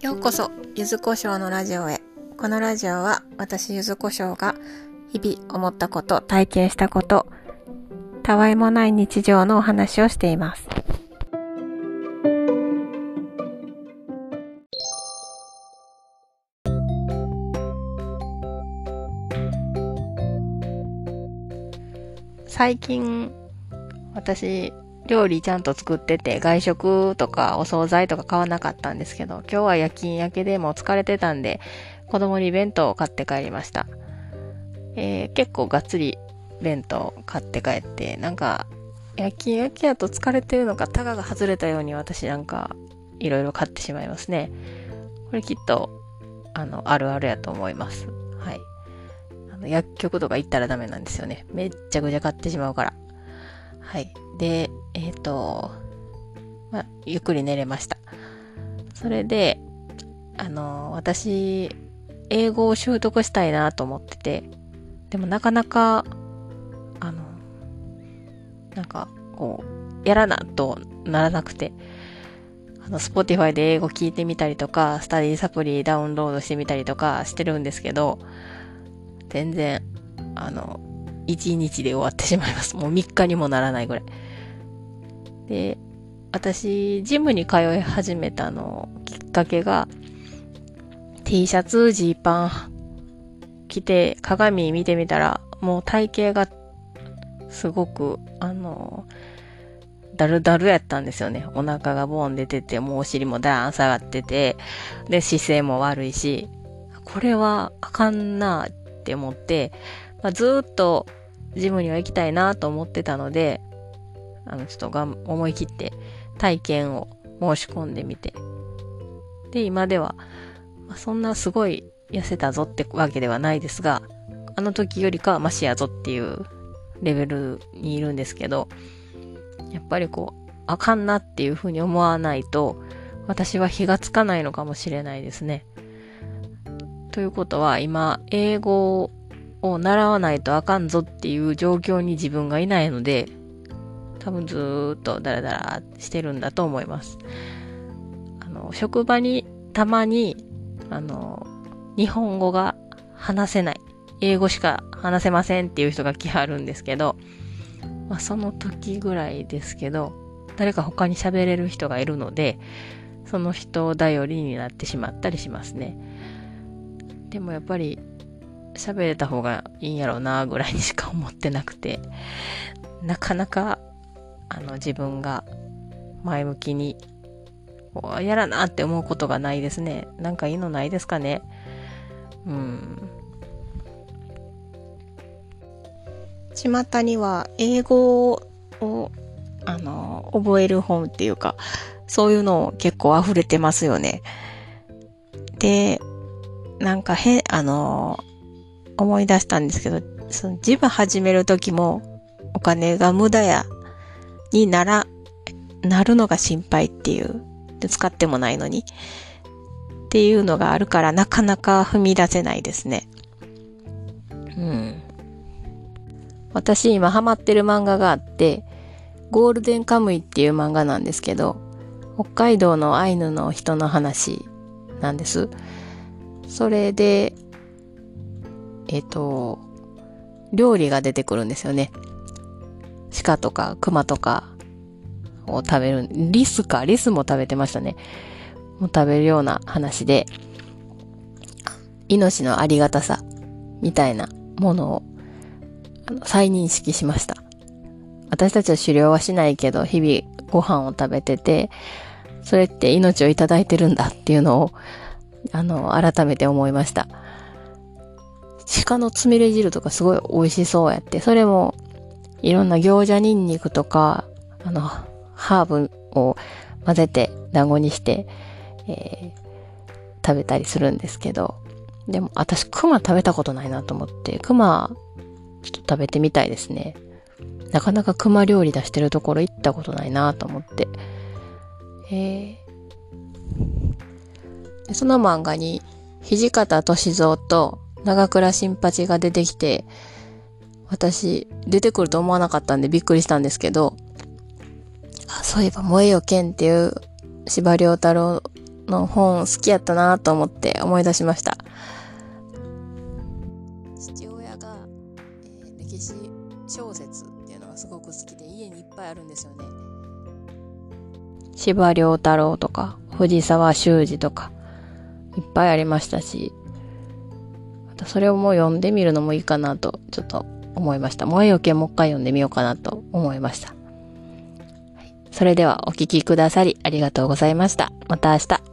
ようこそ、ゆずこしょうのラジオへ。このラジオは、私ゆずこしょうが、日々思ったこと、体験したこと、たわいもない日常のお話をしています。最近、私、料理ちゃんと作ってて、外食とかお惣菜とか買わなかったんですけど、今日は夜勤明けでもう疲れてたんで、子供に弁当を買って帰りました。えー、結構がっつり弁当買って帰って、なんか、夜勤明けやと疲れてるのか、タガが外れたように私なんか、いろいろ買ってしまいますね。これきっと、あの、あるあるやと思います。はい。あの、薬局とか行ったらダメなんですよね。めっちゃくちゃ買ってしまうから。はい。で、えっ、ー、と、ま、ゆっくり寝れました。それで、あの、私、英語を習得したいなと思ってて、でもなかなか、あの、なんか、こう、やらなとならなくて、あの、 Spotify で英語聞いてみたりとか、スタディサプリダウンロードしてみたりとかしてるんですけど、全然、あの、1日で終わってしまいます。もう3日にもならないぐらい。で、私、ジムに通い始めたのきっかけが、T シャツ、ジーパン着て鏡見てみたら、もう体型がすごく、あの、だるだるやったんですよね。お腹がボーン出てて、もうお尻もダーン下がってて、で、姿勢も悪いし、これはあかんなって思って、まあ、ずっとジムには行きたいなと思ってたので、あの、ちょっとが思い切って体験を申し込んでみて。で、今では、まあ、そんなすごい痩せたぞってわけではないですが、あの時よりかはマシやぞっていうレベルにいるんですけど、やっぱりこう、あかんなっていうふうに思わないと、私は火がつかないのかもしれないですね。ということは、今、英語を習わないとあかんぞっていう状況に自分がいないので、多分ずーっとダラダラしてるんだと思います。あの、職場にたまに、あの、日本語が話せない、英語しか話せませんっていう人が来はるんですけど、まあ、その時ぐらいですけど、誰か他に喋れる人がいるので、その人を頼りになってしまったりしますね。でもやっぱり喋れた方がいいんやろうなぐらいにしか思ってなくて、なかなか、あの、自分が前向きに、やらなって思うことがないですね。なんかいいのないですかね。うん。巷には英語を、あの、覚える本っていうか、そういうの結構溢れてますよね。で、なんかへ、あの、思い出したんですけど、そのジム始める時もお金が無駄や、になら、なるのが心配っていう。で使ってもないのに。っていうのがあるからなかなか踏み出せないですね。うん。私今ハマってる漫画があって、ゴールデンカムイっていう漫画なんですけど、北海道のアイヌの人の話なんです。それで、えっ、ー、と、料理が出てくるんですよね。鹿とか熊とかを食べる。リスか、リスも食べてましたね。もう食べるような話で、命のありがたさみたいなものを再認識しました。私たちは狩猟はしないけど、日々ご飯を食べてて、それって命をいただいてるんだっていうのを、あの、改めて思いました。鹿のつみれ汁とかすごい美味しそうやって、それもいろんな餃子ニンニクとか、あの、ハーブを混ぜて団子にして、えー、食べたりするんですけど、でも私熊食べたことないなと思って、熊ちょっと食べてみたいですね。なかなか熊料理出してるところ行ったことないなと思って。えー、その漫画に土方歳三と長倉新八が出てきて、私、出てくると思わなかったんでびっくりしたんですけど、あそういえば、燃えよ剣っていう司馬遼太郎の本好きやったなと思って思い出しました。父親が、えー、歴史小説っていうのがすごく好きで家にいっぱいあるんですよね。司馬遼太郎とか藤沢修二とかいっぱいありましたし、それをもう読んでみるのもいいかなとちょっと思いました。燃えよけもう一回読んでみようかなと思いました。それではお聴きくださりありがとうございました。また明日。